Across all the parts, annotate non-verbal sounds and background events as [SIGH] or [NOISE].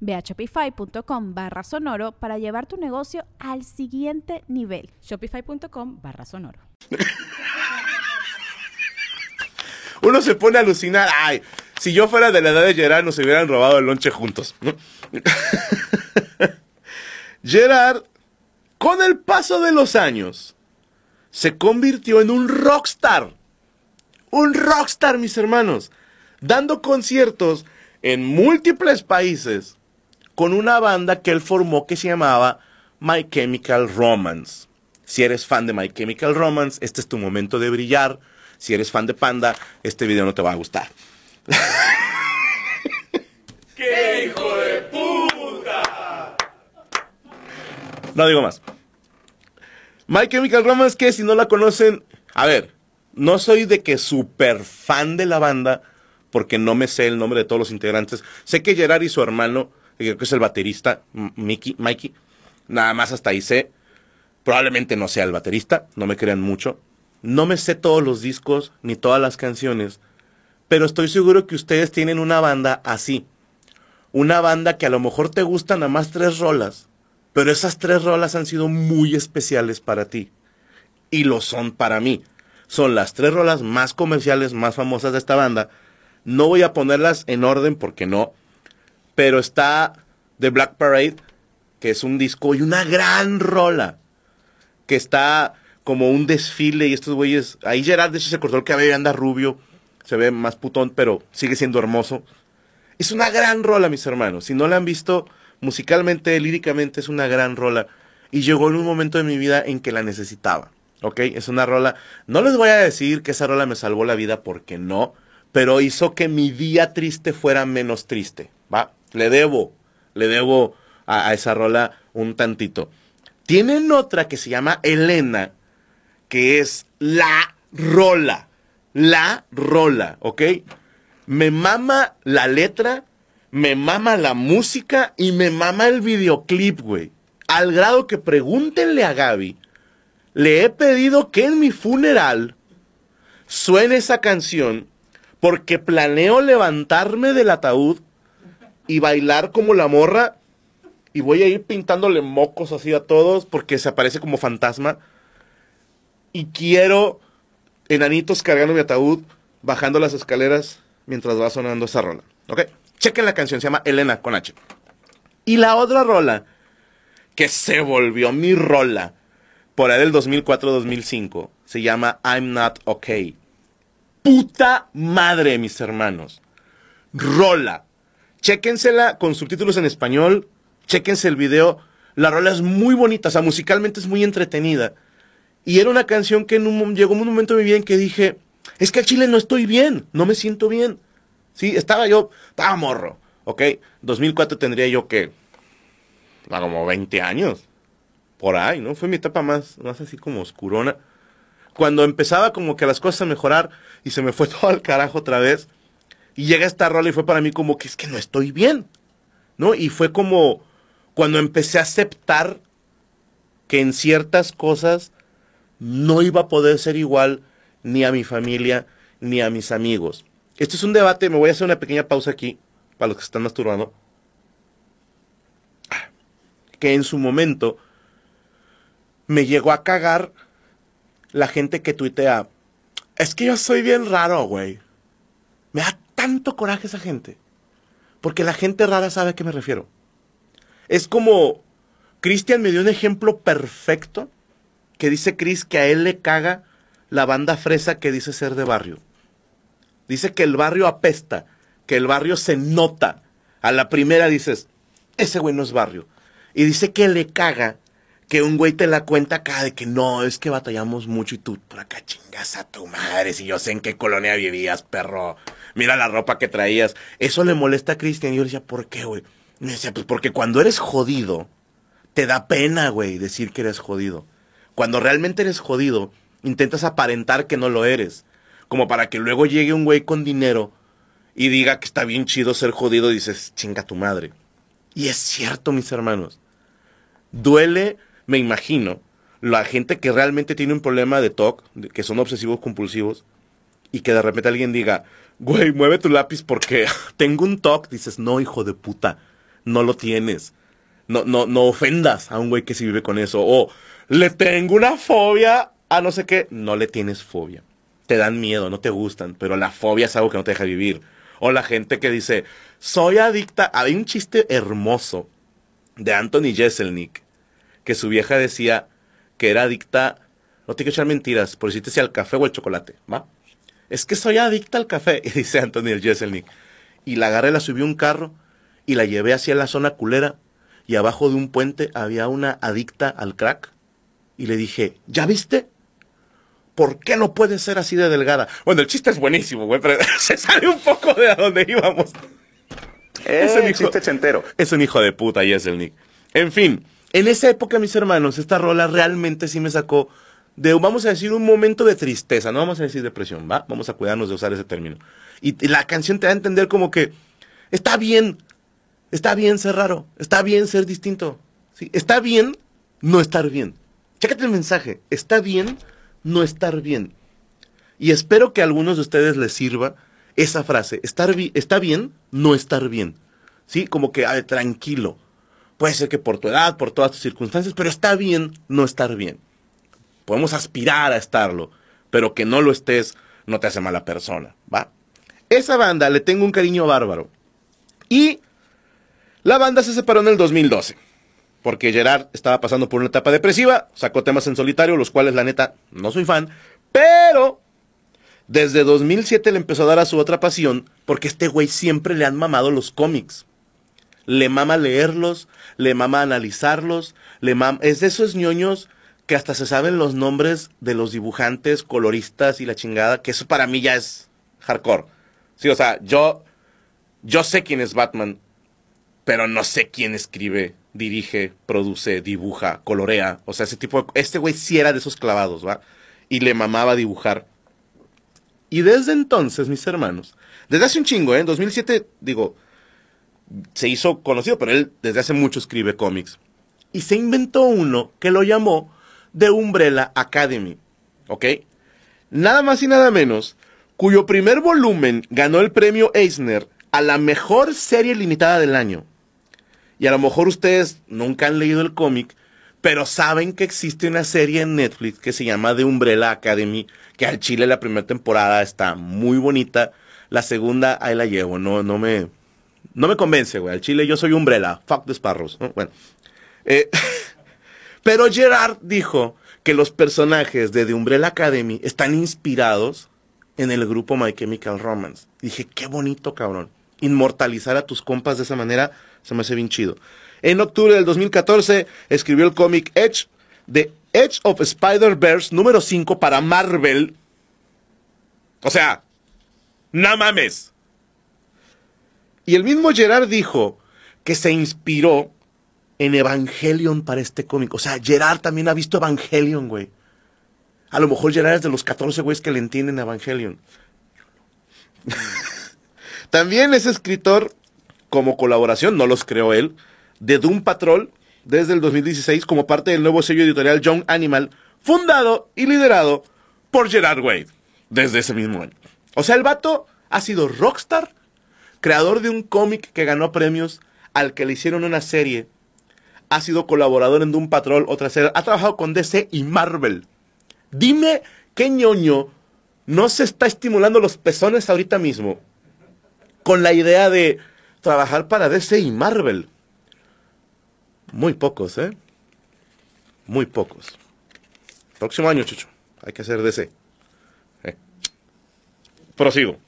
Ve a shopify.com barra sonoro para llevar tu negocio al siguiente nivel. Shopify.com barra sonoro. [LAUGHS] Uno se pone a alucinar. Ay, si yo fuera de la edad de Gerard, nos hubieran robado el lonche juntos. [LAUGHS] Gerard, con el paso de los años, se convirtió en un rockstar. Un rockstar, mis hermanos. Dando conciertos en múltiples países con una banda que él formó que se llamaba My Chemical Romance. Si eres fan de My Chemical Romance, este es tu momento de brillar. Si eres fan de Panda, este video no te va a gustar. [LAUGHS] ¡Qué hijo de puta! No digo más. My Chemical Romance, que si no la conocen, a ver, no soy de que súper fan de la banda, porque no me sé el nombre de todos los integrantes. Sé que Gerard y su hermano, que creo que es el baterista, Mickey, Mikey, nada más hasta ahí sé. Probablemente no sea el baterista, no me crean mucho. No me sé todos los discos ni todas las canciones, pero estoy seguro que ustedes tienen una banda así. Una banda que a lo mejor te gustan nada más tres rolas, pero esas tres rolas han sido muy especiales para ti. Y lo son para mí. Son las tres rolas más comerciales, más famosas de esta banda, no voy a ponerlas en orden porque no. Pero está The Black Parade, que es un disco y una gran rola. Que está como un desfile y estos güeyes. Ahí Gerard, de hecho, se cortó el cabello y anda rubio. Se ve más putón, pero sigue siendo hermoso. Es una gran rola, mis hermanos. Si no la han visto, musicalmente, líricamente, es una gran rola. Y llegó en un momento de mi vida en que la necesitaba. ¿Ok? Es una rola. No les voy a decir que esa rola me salvó la vida porque no pero hizo que mi día triste fuera menos triste, ¿va? Le debo, le debo a, esa rola un tantito. Tienen otra que se llama Elena, que es la rola, la rola, ¿ok? Me mama la letra, me mama la música y me mama el videoclip, güey. Al grado que pregúntenle a Gaby, le he pedido que en mi funeral suene esa canción porque planeo levantarme del ataúd y bailar como la morra y voy a ir pintándole mocos así a todos porque se aparece como fantasma y quiero enanitos cargando mi ataúd bajando las escaleras mientras va sonando esa rola. ¿Ok? Chequen la canción, se llama Elena con H. Y la otra rola que se volvió mi rola por ahí del 2004-2005 se llama I'm Not Okay puta madre, mis hermanos. Rola. Chéquensela con subtítulos en español. Chéquense el video. La rola es muy bonita, o sea, musicalmente es muy entretenida. Y era una canción que en un, llegó un momento de mi vida en que dije, es que al chile no estoy bien, no me siento bien. Sí, estaba yo, estaba morro, ¿ok? 2004 tendría yo que, como 20 años, por ahí, ¿no? Fue mi etapa más, más así como oscurona cuando empezaba como que las cosas a mejorar y se me fue [LAUGHS] todo al carajo otra vez. Y llega esta rola y fue para mí como que es que no estoy bien. ¿No? Y fue como cuando empecé a aceptar que en ciertas cosas no iba a poder ser igual ni a mi familia ni a mis amigos. Este es un debate, me voy a hacer una pequeña pausa aquí para los que están masturbando. Que en su momento me llegó a cagar la gente que tuitea, es que yo soy bien raro, güey. Me da tanto coraje esa gente. Porque la gente rara sabe a qué me refiero. Es como, Cristian me dio un ejemplo perfecto, que dice Chris que a él le caga la banda fresa que dice ser de barrio. Dice que el barrio apesta, que el barrio se nota. A la primera dices, ese güey no es barrio. Y dice que le caga que un güey te la cuenta acá de que no, es que batallamos mucho y tú por acá chingas a tu madre, si yo sé en qué colonia vivías, perro. Mira la ropa que traías. Eso le molesta a Cristian. Y yo le decía, ¿por qué, güey? Me decía, pues porque cuando eres jodido, te da pena, güey, decir que eres jodido. Cuando realmente eres jodido, intentas aparentar que no lo eres. Como para que luego llegue un güey con dinero y diga que está bien chido ser jodido y dices, chinga tu madre. Y es cierto, mis hermanos. Duele me imagino, la gente que realmente tiene un problema de TOC, que son obsesivos compulsivos, y que de repente alguien diga, güey, mueve tu lápiz porque [LAUGHS] tengo un TOC, dices, no, hijo de puta, no lo tienes. No, no, no ofendas a un güey que se vive con eso. O le tengo una fobia a no sé qué. No le tienes fobia. Te dan miedo, no te gustan, pero la fobia es algo que no te deja vivir. O la gente que dice, soy adicta. Hay un chiste hermoso de Anthony Jeselnik que su vieja decía que era adicta, no tiene que echar mentiras, por decirte si al café o al chocolate, ¿va? Es que soy adicta al café, [LAUGHS] y dice Antonio Jeselnik. Y la agarré, la subí a un carro y la llevé hacia la zona culera y abajo de un puente había una adicta al crack y le dije, ¿ya viste? ¿Por qué no puede ser así de delgada? Bueno, el chiste es buenísimo, güey, pero [LAUGHS] se sale un poco de a dónde íbamos. es un chiste chentero. Es un hijo de puta, Jeselnik. En fin, en esa época, mis hermanos, esta rola realmente sí me sacó de, vamos a decir, un momento de tristeza, no vamos a decir depresión, ¿va? Vamos a cuidarnos de usar ese término. Y, la canción te da a entender como que está bien, está bien ser raro, está bien ser distinto, ¿sí? Está bien no estar bien. Chécate el mensaje, está bien no estar bien. Y espero que a algunos de ustedes les sirva esa frase, estar está bien no estar bien. ¿Sí? Como que, a tranquilo Puede ser que por tu edad, por todas tus circunstancias, pero está bien no estar bien. Podemos aspirar a estarlo, pero que no lo estés no te hace mala persona, ¿va? Esa banda le tengo un cariño bárbaro. Y la banda se separó en el 2012, porque Gerard estaba pasando por una etapa depresiva, sacó temas en solitario, los cuales la neta no soy fan, pero desde 2007 le empezó a dar a su otra pasión, porque este güey siempre le han mamado los cómics le mama leerlos, le mama analizarlos, le mama... Es de esos ñoños que hasta se saben los nombres de los dibujantes, coloristas y la chingada, que eso para mí ya es hardcore. Sí, o sea, yo, yo sé quién es Batman, pero no sé quién escribe, dirige, produce, dibuja, colorea. O sea, ese tipo de... Este güey sí era de esos clavados, ¿va? Y le mamaba dibujar. Y desde entonces, mis hermanos, desde hace un chingo, ¿eh? En 2007, digo, se hizo conocido, pero él desde hace mucho escribe cómics. Y se inventó uno que lo llamó The Umbrella Academy. ¿Ok? Nada más y nada menos, cuyo primer volumen ganó el premio Eisner a la mejor serie limitada del año. Y a lo mejor ustedes nunca han leído el cómic, pero saben que existe una serie en Netflix que se llama The Umbrella Academy, que al Chile la primera temporada está muy bonita. La segunda, ahí la llevo, no, no me, no me convence, güey. Al chile yo soy umbrella. Fuck the sparrows. Bueno. Eh, [LAUGHS] pero Gerard dijo que los personajes de The Umbrella Academy están inspirados en el grupo My Chemical Romance. Dije, qué bonito, cabrón. Inmortalizar a tus compas de esa manera se me hace bien chido. En octubre del 2014 escribió el cómic Edge de Edge of Spider-Verse número 5 para Marvel. O sea, no mames. Y el mismo Gerard dijo que se inspiró en Evangelion para este cómic. O sea, Gerard también ha visto Evangelion, güey. A lo mejor Gerard es de los 14 güeyes que le entienden Evangelion. [LAUGHS] también es escritor como colaboración, no los creó él, de Doom Patrol desde el 2016 como parte del nuevo sello editorial Young Animal, fundado y liderado por Gerard Wade desde ese mismo año. O sea, el vato ha sido rockstar creador de un cómic que ganó premios, al que le hicieron una serie, ha sido colaborador en Doom Patrol, otra serie, ha trabajado con DC y Marvel. Dime qué ñoño no se está estimulando los pezones ahorita mismo con la idea de trabajar para DC y Marvel. Muy pocos, ¿eh? Muy pocos. Próximo año, Chucho. Hay que hacer DC. prosigo.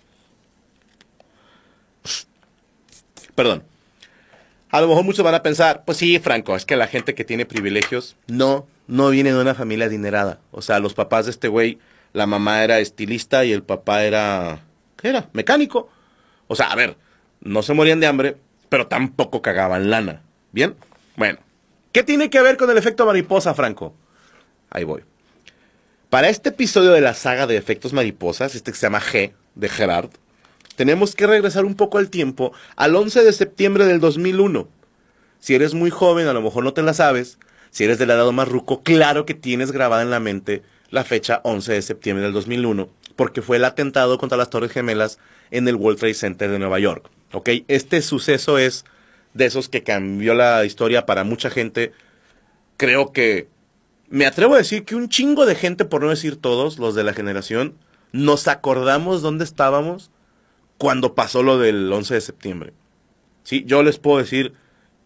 Perdón. A lo mejor muchos van a pensar, pues sí, Franco, es que la gente que tiene privilegios no, no viene de una familia adinerada. O sea, los papás de este güey, la mamá era estilista y el papá era, ¿qué era? Mecánico. O sea, a ver, no se morían de hambre, pero tampoco cagaban lana. ¿Bien? Bueno, ¿qué tiene que ver con el efecto mariposa, Franco? Ahí voy. Para este episodio de la saga de efectos mariposas, este que se llama G, de Gerard, tenemos que regresar un poco al tiempo, al 11 de septiembre del 2001. Si eres muy joven, a lo mejor no te la sabes. Si eres del lado más ruco, claro que tienes grabada en la mente la fecha 11 de septiembre del 2001, porque fue el atentado contra las Torres Gemelas en el World Trade Center de Nueva York. Este suceso es de esos que cambió la historia para mucha gente. Creo que me atrevo a decir que un chingo de gente, por no decir todos, los de la generación, nos acordamos dónde estábamos cuando pasó lo del 11 de septiembre. Sí, yo les puedo decir,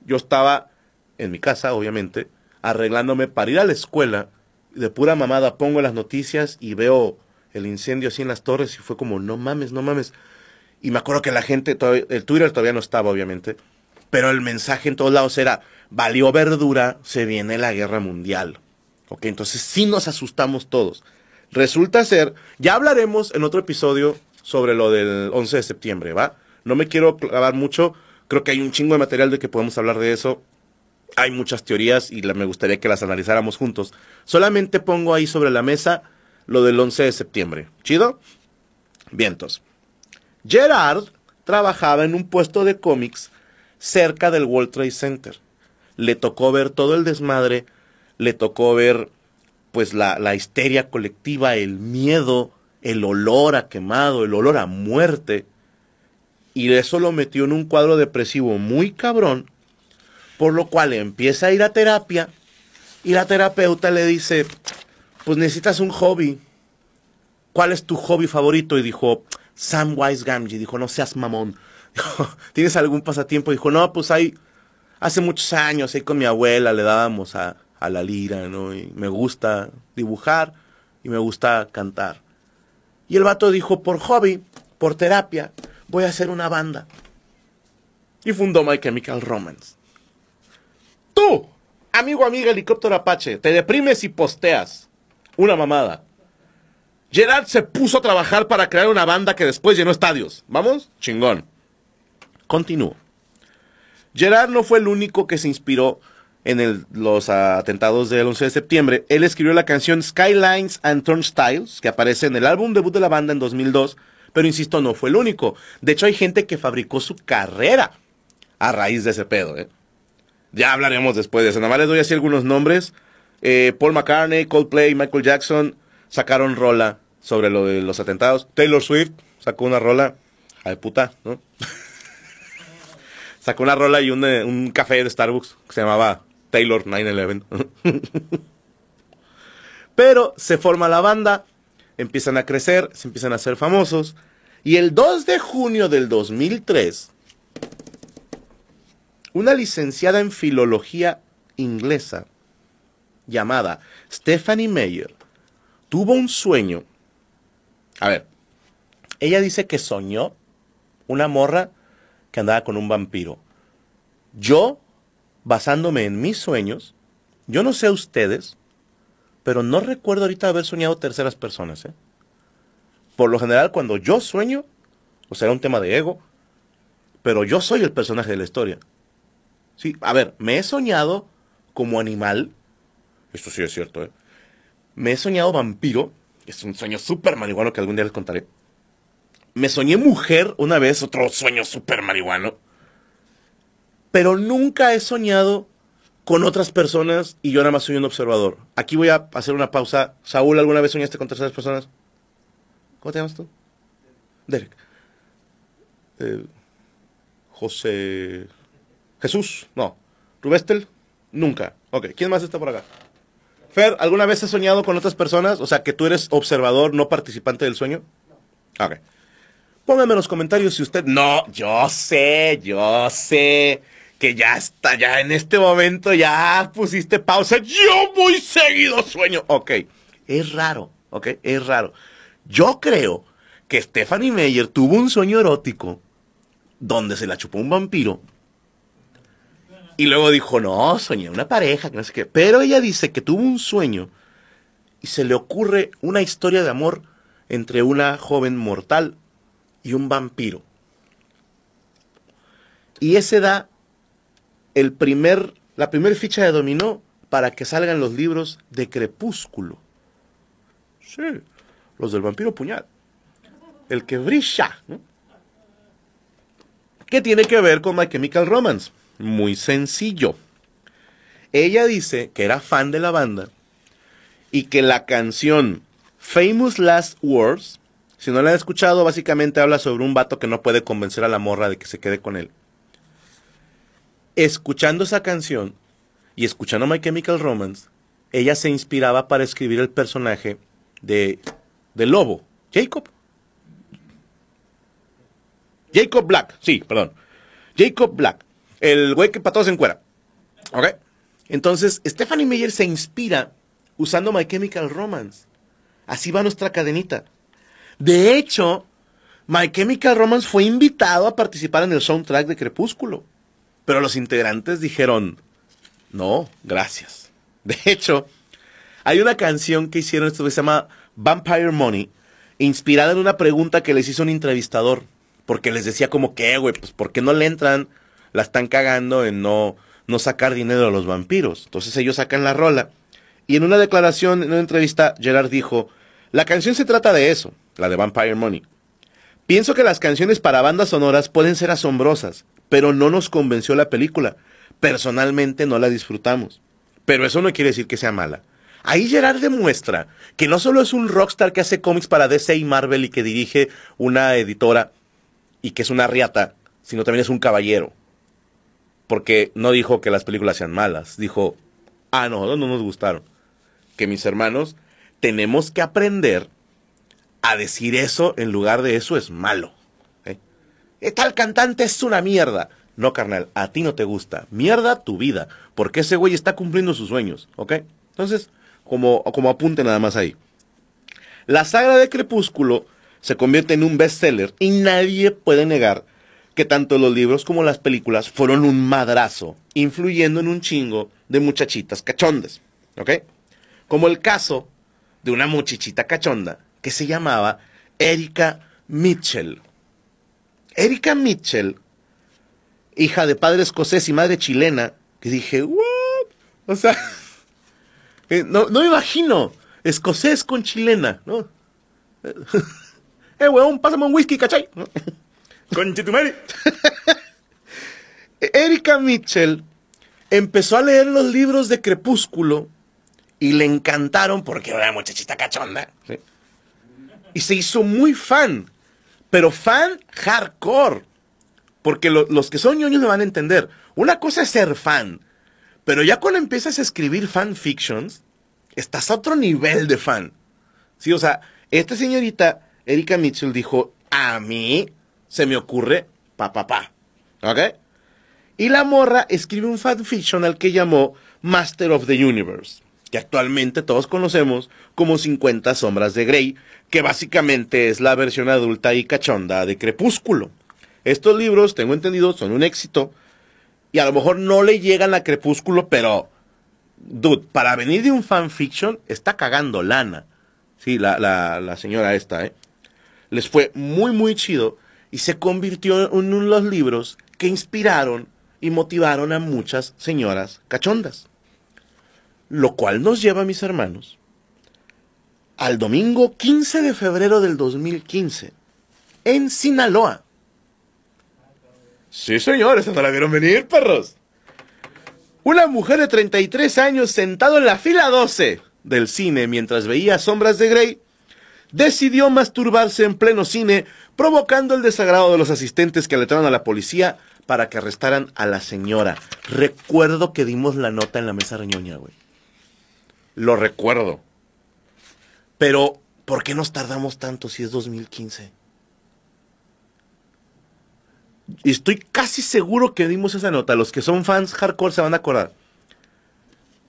yo estaba en mi casa, obviamente, arreglándome para ir a la escuela, de pura mamada pongo las noticias y veo el incendio así en las torres y fue como, no mames, no mames. Y me acuerdo que la gente, el Twitter todavía no estaba, obviamente, pero el mensaje en todos lados era, valió verdura, se viene la guerra mundial. Ok, entonces sí nos asustamos todos. Resulta ser, ya hablaremos en otro episodio sobre lo del 11 de septiembre, ¿va? No me quiero clavar mucho, creo que hay un chingo de material de que podemos hablar de eso. Hay muchas teorías y me gustaría que las analizáramos juntos. Solamente pongo ahí sobre la mesa lo del 11 de septiembre. ¿Chido? Vientos. Gerard trabajaba en un puesto de cómics cerca del World Trade Center. Le tocó ver todo el desmadre, le tocó ver pues la, la histeria colectiva, el miedo, el olor a quemado, el olor a muerte, y eso lo metió en un cuadro depresivo muy cabrón, por lo cual empieza a ir a terapia y la terapeuta le dice, pues necesitas un hobby. ¿Cuál es tu hobby favorito? Y dijo, Samwise Gamgee. Dijo, no seas mamón. [LAUGHS] ¿tienes algún pasatiempo? Dijo, no, pues hay, hace muchos años, ahí con mi abuela le dábamos a, a la lira, ¿no? Y me gusta dibujar y me gusta cantar. Y el vato dijo, por hobby, por terapia, voy a hacer una banda. Y fundó My Chemical Romance. Tú, amigo, amiga, helicóptero Apache, te deprimes y posteas. Una mamada. Gerard se puso a trabajar para crear una banda que después llenó estadios. ¿Vamos? Chingón. Continúo. Gerard no fue el único que se inspiró en los atentados del 11 de septiembre, él escribió la canción Skylines and Turnstiles, que aparece en el álbum debut de la banda en 2002, pero insisto, no fue el único. De hecho, hay gente que fabricó su carrera a raíz de ese pedo. ¿eh? Ya hablaremos después de eso. Nada más les doy así algunos nombres. Eh, Paul McCartney, Coldplay, Michael Jackson sacaron rola sobre lo de los atentados. Taylor Swift sacó una rola. A de puta, ¿no? [LAUGHS] sacó una rola y un, eh, un café de Starbucks que se llamaba Taylor 911. [LAUGHS] Pero se forma la banda, empiezan a crecer, se empiezan a hacer famosos. Y el 2 de junio del 2003, una licenciada en filología inglesa llamada Stephanie Meyer tuvo un sueño. A ver, ella dice que soñó una morra que andaba con un vampiro. Yo basándome en mis sueños, yo no sé ustedes, pero no recuerdo ahorita haber soñado terceras personas. ¿eh? Por lo general, cuando yo sueño, o será un tema de ego, pero yo soy el personaje de la historia. Sí, a ver, me he soñado como animal, esto sí es cierto, ¿eh? Me he soñado vampiro, es un sueño súper marihuano que algún día les contaré. Me soñé mujer una vez, otro sueño súper marihuano pero nunca he soñado con otras personas y yo nada más soy un observador. Aquí voy a hacer una pausa. Saúl, ¿alguna vez soñaste con terceras personas? ¿Cómo te llamas tú? Derek. Eh, José. Jesús, no. Rubestel, nunca. Ok, ¿quién más está por acá? Fer, ¿alguna vez has soñado con otras personas? O sea, que tú eres observador, no participante del sueño. Ok. Pónganme en los comentarios si usted... No, yo sé, yo sé que ya está, ya en este momento ya pusiste pausa. Yo muy seguido sueño. Ok, es raro, ok, es raro. Yo creo que Stephanie Meyer tuvo un sueño erótico donde se la chupó un vampiro. Y luego dijo, no, soñé una pareja, que no sé qué. Pero ella dice que tuvo un sueño y se le ocurre una historia de amor entre una joven mortal y un vampiro. Y ese da el primer, la primera ficha de dominó para que salgan los libros de Crepúsculo. Sí, los del vampiro puñal. El que brilla. ¿Qué tiene que ver con My Chemical Romance? Muy sencillo. Ella dice que era fan de la banda y que la canción Famous Last Words, si no la han escuchado, básicamente habla sobre un vato que no puede convencer a la morra de que se quede con él. Escuchando esa canción y escuchando My Chemical Romance, ella se inspiraba para escribir el personaje de, de Lobo, Jacob. Jacob Black, sí, perdón. Jacob Black, el güey que para todos se encuera. ¿Ok? Entonces, Stephanie Meyer se inspira usando My Chemical Romance. Así va nuestra cadenita. De hecho, My Chemical Romance fue invitado a participar en el soundtrack de Crepúsculo. Pero los integrantes dijeron, no, gracias. [LAUGHS] De hecho, hay una canción que hicieron esto que se llama Vampire Money, inspirada en una pregunta que les hizo un entrevistador. Porque les decía como que, güey, pues ¿por qué no le entran? La están cagando en no, no sacar dinero a los vampiros. Entonces ellos sacan la rola. Y en una declaración, en una entrevista, Gerard dijo, la canción se trata de eso, la de Vampire Money. Pienso que las canciones para bandas sonoras pueden ser asombrosas, pero no nos convenció la película. Personalmente no la disfrutamos. Pero eso no quiere decir que sea mala. Ahí Gerard demuestra que no solo es un rockstar que hace cómics para DC y Marvel y que dirige una editora y que es una riata, sino también es un caballero. Porque no dijo que las películas sean malas, dijo, ah, no, no nos gustaron. Que mis hermanos tenemos que aprender a decir eso en lugar de eso es malo. Tal cantante es una mierda. No, carnal, a ti no te gusta. Mierda tu vida. Porque ese güey está cumpliendo sus sueños, ¿ok? Entonces, como, como apunte nada más ahí. La saga de Crepúsculo se convierte en un bestseller y nadie puede negar que tanto los libros como las películas fueron un madrazo, influyendo en un chingo de muchachitas cachondas, ¿ok? Como el caso de una muchachita cachonda que se llamaba Erika Mitchell. Erika Mitchell, hija de padre escocés y madre chilena, que dije, ¿what? O sea, [LAUGHS] eh, no, no me imagino escocés con chilena, ¿no? [LAUGHS] eh, weón, pásame un whisky, ¿cachai? [LAUGHS] Con Chitumari. Erika Mitchell empezó a leer los libros de Crepúsculo y le encantaron porque era muchachita cachonda. Y se hizo muy fan, pero fan hardcore. Porque lo- los que son ñoños me van a entender. Una cosa es ser fan, pero ya cuando empiezas a escribir fanfictions, estás a otro nivel de fan. Sí, o sea, esta señorita, Erika Mitchell, dijo, a mí se me ocurre pa, pa, pa. ¿Ok? Y la morra escribe un fanfiction al que llamó Master of the Universe, que actualmente todos conocemos como 50 sombras de Grey, que básicamente es la versión adulta y cachonda de Crepúsculo. Estos libros, tengo entendido, son un éxito, y a lo mejor no le llegan a Crepúsculo, pero, dude, para venir de un fanfiction, está cagando lana. Sí, la, señora esta, ¿eh? Les fue muy, muy chido y se convirtió en uno de los libros que inspiraron y motivaron a muchas señoras cachondas. Lo cual nos lleva, mis hermanos, al domingo 15 de febrero del 2015, en Sinaloa. Sí, señores, no la vieron venir, perros. Una mujer de 33 años sentado en la fila 12 del cine mientras veía Sombras de Grey, decidió masturbarse en pleno cine, provocando el desagrado de los asistentes que alertaron a la policía para que arrestaran a la señora. Recuerdo que dimos la nota en la mesa reñoña, güey. Lo recuerdo. Pero, ¿por qué nos tardamos tanto si es 2015? Y estoy casi seguro que dimos esa nota. Los que son fans hardcore se van a acordar.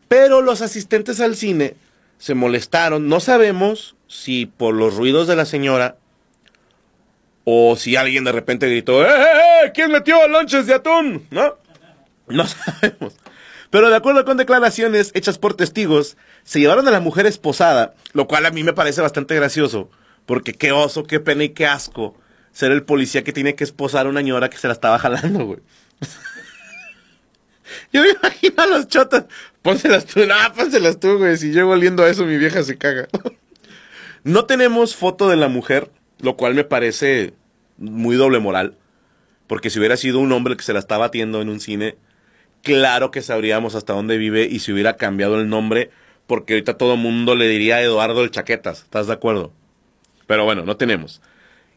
Pero los asistentes al cine se molestaron. No sabemos si por los ruidos de la señora O si alguien de repente gritó, ¡eh, eh, eh! ¿Quién metió lonches de atún? ¿No? No [LAUGHS] sabemos. Pero de acuerdo con declaraciones hechas por testigos, se llevaron a la mujer esposada, lo cual a mí me parece bastante gracioso, porque qué oso, qué pena y qué asco ser el policía que tiene que esposar a una ñora que se la estaba jalando, güey. [LAUGHS] Yo me imagino a los chotas. Pónselas tú, pónselas tú, güey. Si llego oliendo a eso, mi vieja se caga. [LAUGHS] no tenemos foto de la mujer, lo cual me parece muy doble moral. Porque si hubiera sido un hombre que se la estaba batiendo en un cine, claro que sabríamos hasta dónde vive y si hubiera cambiado el nombre, porque ahorita todo mundo le diría Eduardo el Chaquetas. ¿Estás de acuerdo? Pero bueno, no tenemos.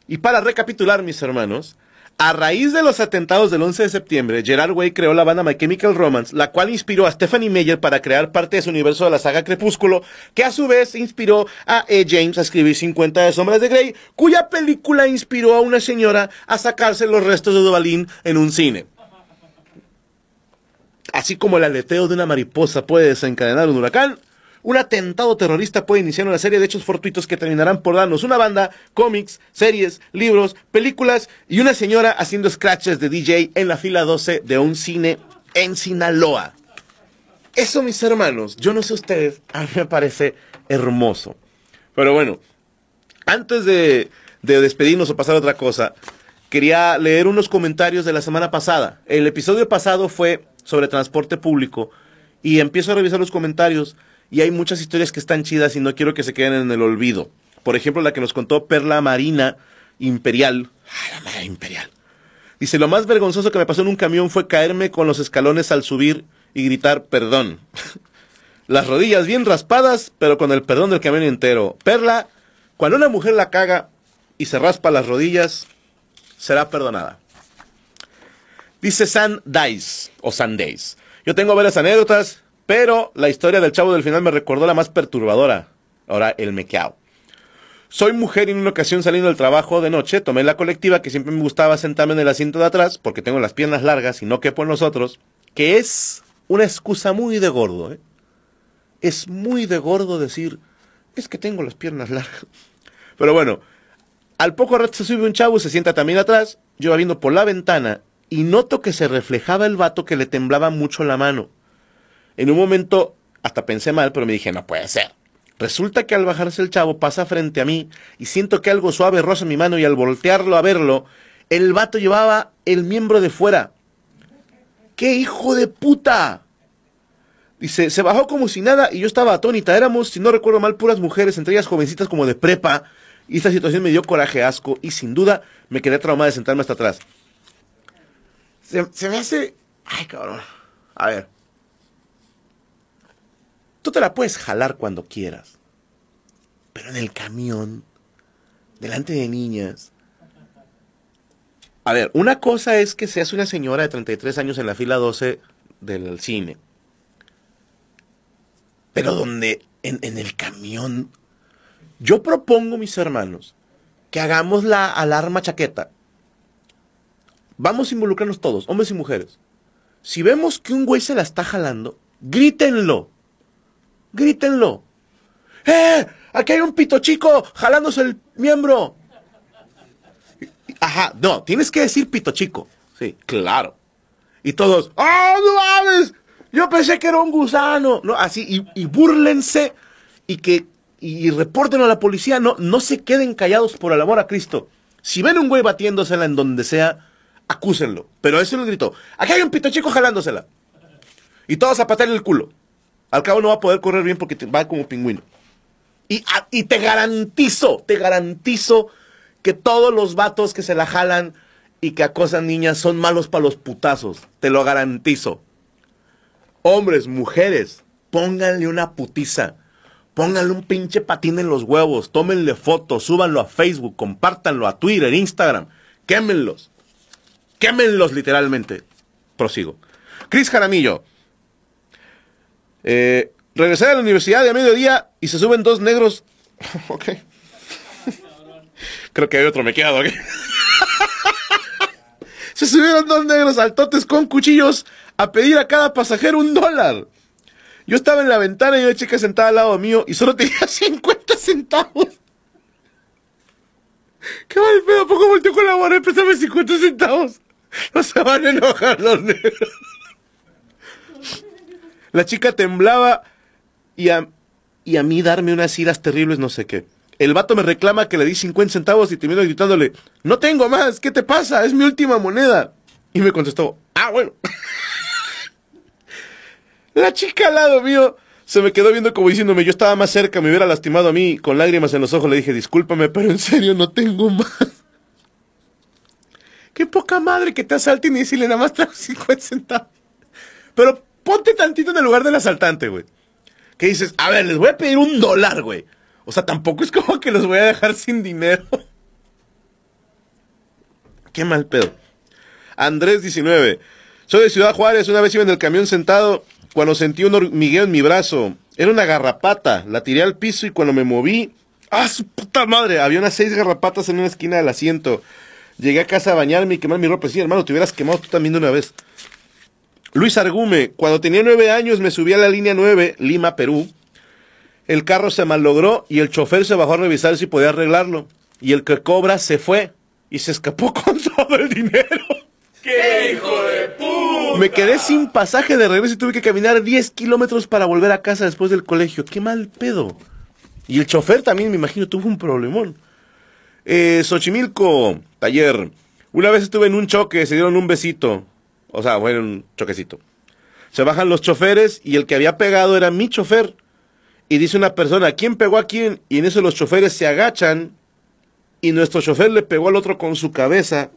Y para recapitular, mis hermanos, a raíz de los atentados del 11 de septiembre, Gerard Way creó la banda My Chemical Romance, la cual inspiró a Stephanie Meyer para crear parte de su universo de la saga Crepúsculo, que a su vez inspiró a E. James a escribir 50 de Sombras de Grey, cuya película inspiró a una señora a sacarse los restos de Duvalín en un cine. Así como el aleteo de una mariposa puede desencadenar un huracán, un atentado terrorista puede iniciar una serie de hechos fortuitos que terminarán por darnos una banda, cómics, series, libros, películas y una señora haciendo scratches de DJ en la fila 12 de un cine en Sinaloa. Eso, mis hermanos, yo no sé ustedes, a mí me parece hermoso. Pero bueno, antes de, de despedirnos o pasar a otra cosa, quería leer unos comentarios de la semana pasada. El episodio pasado fue sobre transporte público y empiezo a revisar los comentarios y hay muchas historias que están chidas y no quiero que se queden en el olvido. Por ejemplo, la que nos contó Perla Marina Imperial. Ay, la Marina Imperial. Dice, lo más vergonzoso que me pasó en un camión fue caerme con los escalones al subir y gritar perdón. [LAUGHS] Las rodillas bien raspadas, pero con el perdón del camión entero. Perla, cuando una mujer la caga y se raspa las rodillas, será perdonada. Dice San Dice, o San Days. Yo tengo varias anécdotas, pero la historia del chavo del final me recordó la más perturbadora. Ahora el mequeao. Soy mujer y en una ocasión saliendo del trabajo de noche tomé la colectiva que siempre me gustaba sentarme en el asiento de atrás porque tengo las piernas largas y no quepo en los otros, que es una excusa muy de gordo. ¿eh? Es muy de gordo decir, es que tengo las piernas largas. Pero bueno, al poco rato se sube un chavo, se sienta también atrás, yo va viendo por la ventana y noto que se reflejaba el vato que le temblaba mucho la mano. En un momento hasta pensé mal, pero me dije, no puede ser. Resulta que al bajarse el chavo pasa frente a mí y siento que algo suave roza mi mano y al voltearlo a verlo, el vato llevaba el miembro de fuera. ¡Qué hijo de puta! Dice, se bajó como si nada y yo estaba atónita. Éramos, si no recuerdo mal, puras mujeres, entre ellas jovencitas como de prepa. Y esta situación me dio coraje, asco y sin duda me quedé traumada de sentarme hasta atrás. Se, se me hace... Ay, cabrón. A ver. Tú te la puedes jalar cuando quieras. Pero en el camión, delante de niñas. A ver, una cosa es que seas una señora de 33 años en la fila 12 del cine. Pero donde, en, en el camión, yo propongo, mis hermanos, que hagamos la alarma chaqueta. Vamos a involucrarnos todos, hombres y mujeres. Si vemos que un güey se la está jalando, grítenlo. Grítenlo. ¡Eh! Aquí hay un pito chico jalándose el miembro. Ajá, no, tienes que decir pito chico. Sí, claro. Y todos, ¡ah, no mames! Yo pensé que era un gusano. No, así, y, y y que y reporten a la policía. No, no se queden callados por el amor a Cristo. Si ven un güey batiéndosela en donde sea, acúsenlo. Pero eso lo gritó. Aquí hay un pito chico jalándosela. Y todos a patearle el culo. Al cabo no va a poder correr bien porque va como pingüino. Y, y te garantizo, te garantizo que todos los vatos que se la jalan y que acosan niñas son malos para los putazos. Te lo garantizo. Hombres, mujeres, pónganle una putiza. Pónganle un pinche patín en los huevos. Tómenle fotos, súbanlo a Facebook, compártanlo a Twitter, Instagram. Quémenlos. Quémenlos literalmente. Prosigo. Cris Jaramillo. Eh, regresé a la universidad de a mediodía y se suben dos negros. [LAUGHS] ok. Creo que hay otro me quedo. ¿okay? [LAUGHS] se subieron dos negros altotes con cuchillos a pedir a cada pasajero un dólar. Yo estaba en la ventana y una chica sentada al lado mío y solo tenía [LAUGHS] 50 centavos. ¡Qué mal pedo, poco volteó con la moneda, préstame 50 centavos. No se van a enojar los negros. La chica temblaba y a, y a mí darme unas iras terribles, no sé qué. El vato me reclama que le di 50 centavos y termino gritándole, no tengo más, ¿qué te pasa? Es mi última moneda. Y me contestó, ah, bueno. [LAUGHS] La chica al lado mío se me quedó viendo como diciéndome, yo estaba más cerca, me hubiera lastimado a mí. Con lágrimas en los ojos le dije, discúlpame, pero en serio no tengo más. [LAUGHS] Qué poca madre que te asalten y decirle nada más traigo 50 centavos. Pero ponte tantito en el lugar del asaltante, güey. Que dices, a ver, les voy a pedir un dólar, güey. O sea, tampoco es como que los voy a dejar sin dinero. [LAUGHS] Qué mal pedo. Andrés 19. Soy de Ciudad Juárez. Una vez iba en el camión sentado cuando sentí un hormigueo en mi brazo. Era una garrapata. La tiré al piso y cuando me moví. ¡Ah, su puta madre! Había unas seis garrapatas en una esquina del asiento. Llegué a casa a bañarme y quemar mi ropa. Sí, hermano, te hubieras quemado tú también de una vez. Luis Argume. Cuando tenía nueve años me subí a la línea 9, Lima, Perú. El carro se malogró y el chofer se bajó a revisar si podía arreglarlo. Y el que cobra se fue y se escapó [LAUGHS] con todo el dinero. ¡Qué hijo de puta! Me quedé sin pasaje de regreso y tuve que caminar 10 kilómetros para volver a casa después del colegio. ¡Qué mal pedo! Y el chofer también, me imagino, tuvo un problemón. Eh, Xochimilco, taller. Una vez estuve en un choque, se dieron un besito. O sea, bueno, un choquecito. Se bajan los choferes y el que había pegado era mi chofer. Y dice una persona, ¿quién pegó a quién? Y en eso los choferes se agachan y nuestro chofer le pegó al otro con su cabeza.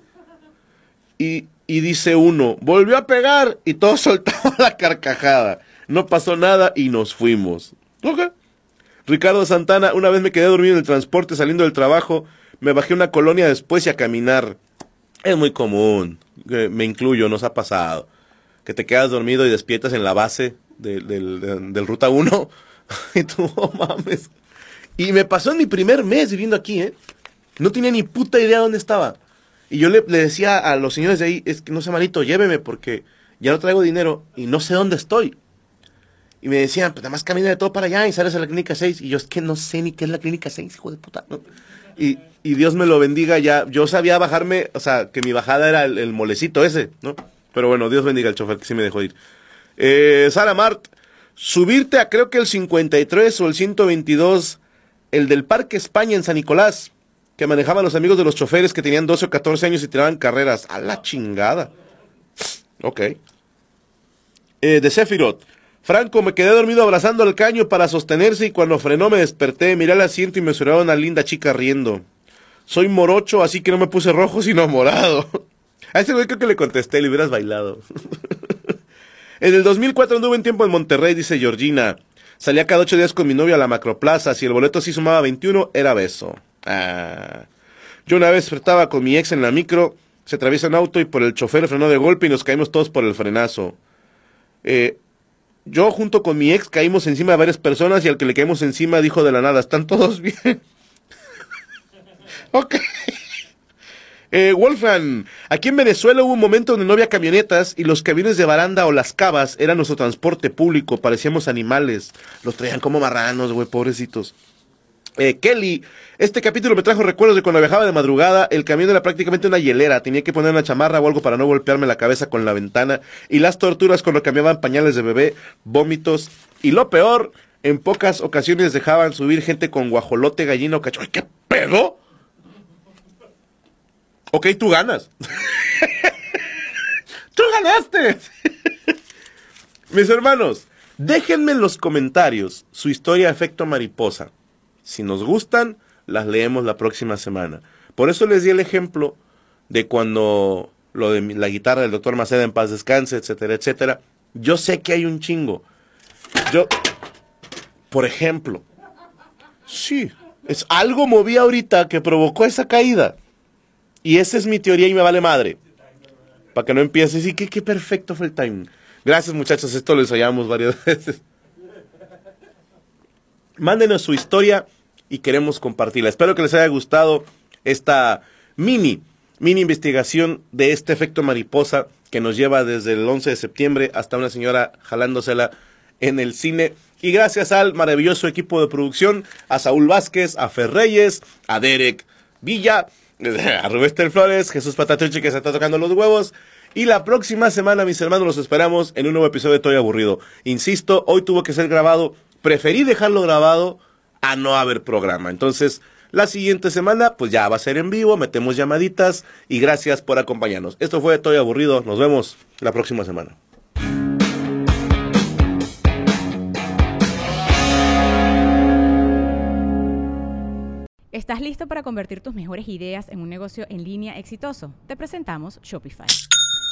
Y, y dice uno, volvió a pegar y todos [LAUGHS] soltamos la carcajada. No pasó nada y nos fuimos. Ricardo Santana, una vez me quedé dormido en el transporte saliendo del trabajo, me bajé una colonia después y a caminar. Es muy común, me incluyo, nos ha pasado. Que te quedas dormido y despiertas en la base del, del, del Ruta 1 [LAUGHS] y tú, oh, mames. Y me pasó en mi primer mes viviendo aquí, ¿eh? No tenía ni puta idea dónde estaba. Y yo le, decía a los señores de ahí, es que no sé, malito, lléveme porque ya no traigo dinero y no sé dónde estoy. Y me decían, pues nada más camina de todo para allá y sales a la clínica 6. Y yo es que no sé ni qué es la clínica 6, hijo de puta. Y, y, Dios me lo bendiga ya. Yo sabía bajarme, o sea, que mi bajada era el, molecito ese, ¿no? Pero bueno, Dios bendiga al chofer que sí me dejó ir. Eh, Sara Mart, subirte a creo que el 53 o el 122, el del Parque España en San Nicolás, que manejaban los amigos de los choferes que tenían 12 o 14 años y tiraban carreras. A la chingada. Ok. Eh, de Sefirot. Franco, me quedé dormido abrazando al caño para sostenerse y cuando frenó me desperté, miré al asiento y me observaba una linda chica riendo. Soy morocho, así que no me puse rojo sino morado. [LAUGHS] A ese güey creo que le contesté, le hubieras bailado. [LAUGHS] en el 2004 anduve un tiempo en Monterrey, dice Georgina. Salía cada ocho días con mi novio a la macroplaza. Si el boleto sí sumaba 21, era beso. Ah. Yo una vez estaba con mi ex en la micro, se atraviesa un auto y por el chofer frenó de golpe y nos caímos todos por el frenazo. Eh, yo junto con mi ex caímos encima de varias personas y al que le caímos encima dijo de la nada, ¿están todos [LAUGHS] bien? ok. Eh, Wolfgang, aquí en Venezuela hubo un momento donde no había camionetas y los camiones de baranda o las cavas eran nuestro transporte público, parecíamos animales. Los traían como marranos, güey, pobrecitos. Eh, Kelly, este capítulo me trajo recuerdos de cuando viajaba de madrugada, el camión era prácticamente una hielera, tenía que poner una chamarra o algo para no golpearme la cabeza con la ventana, y las torturas cuando cambiaban pañales de bebé, vómitos, y lo peor, en pocas ocasiones dejaban subir gente con guajolote, gallina o. ¿Qué pedo? Ok, tú ganas. [LAUGHS] tú ganaste. [LAUGHS] Mis hermanos, déjenme en los comentarios su historia de efecto mariposa. Si nos gustan, las leemos la próxima semana. Por eso les di el ejemplo de cuando lo de la guitarra del doctor Maceda en paz descanse, etcétera, etcétera. Yo sé que hay un chingo. Yo, por ejemplo, sí, es algo moví ahorita que provocó esa caída. Y esa es mi teoría y me vale madre. Para que no empiece y que qué perfecto fue el timing. Gracias muchachos, esto lo ensayamos varias [LAUGHS] veces. Mándenos su historia y queremos compartirla. Espero que les haya gustado esta mini, mini investigación de este efecto mariposa que nos lleva desde el 11 de septiembre hasta una señora jalándosela en el cine. Y gracias al maravilloso equipo de producción, a Saúl Vázquez, a Fer Reyes, a Derek Villa [LAUGHS] a Rubén Flores, Jesús Patatucci que se está tocando los huevos. Y la próxima semana, mis hermanos, los esperamos en un nuevo episodio de Estoy Aburrido. Insisto, hoy tuvo que ser grabado. Preferí dejarlo grabado a no haber programa. Entonces, la siguiente semana, pues ya va a ser en vivo, metemos llamaditas y gracias por acompañarnos. Esto fue Estoy Aburrido. Nos vemos la próxima semana. ¿Estás listo para convertir tus mejores ideas en un negocio en línea exitoso? Te presentamos Shopify.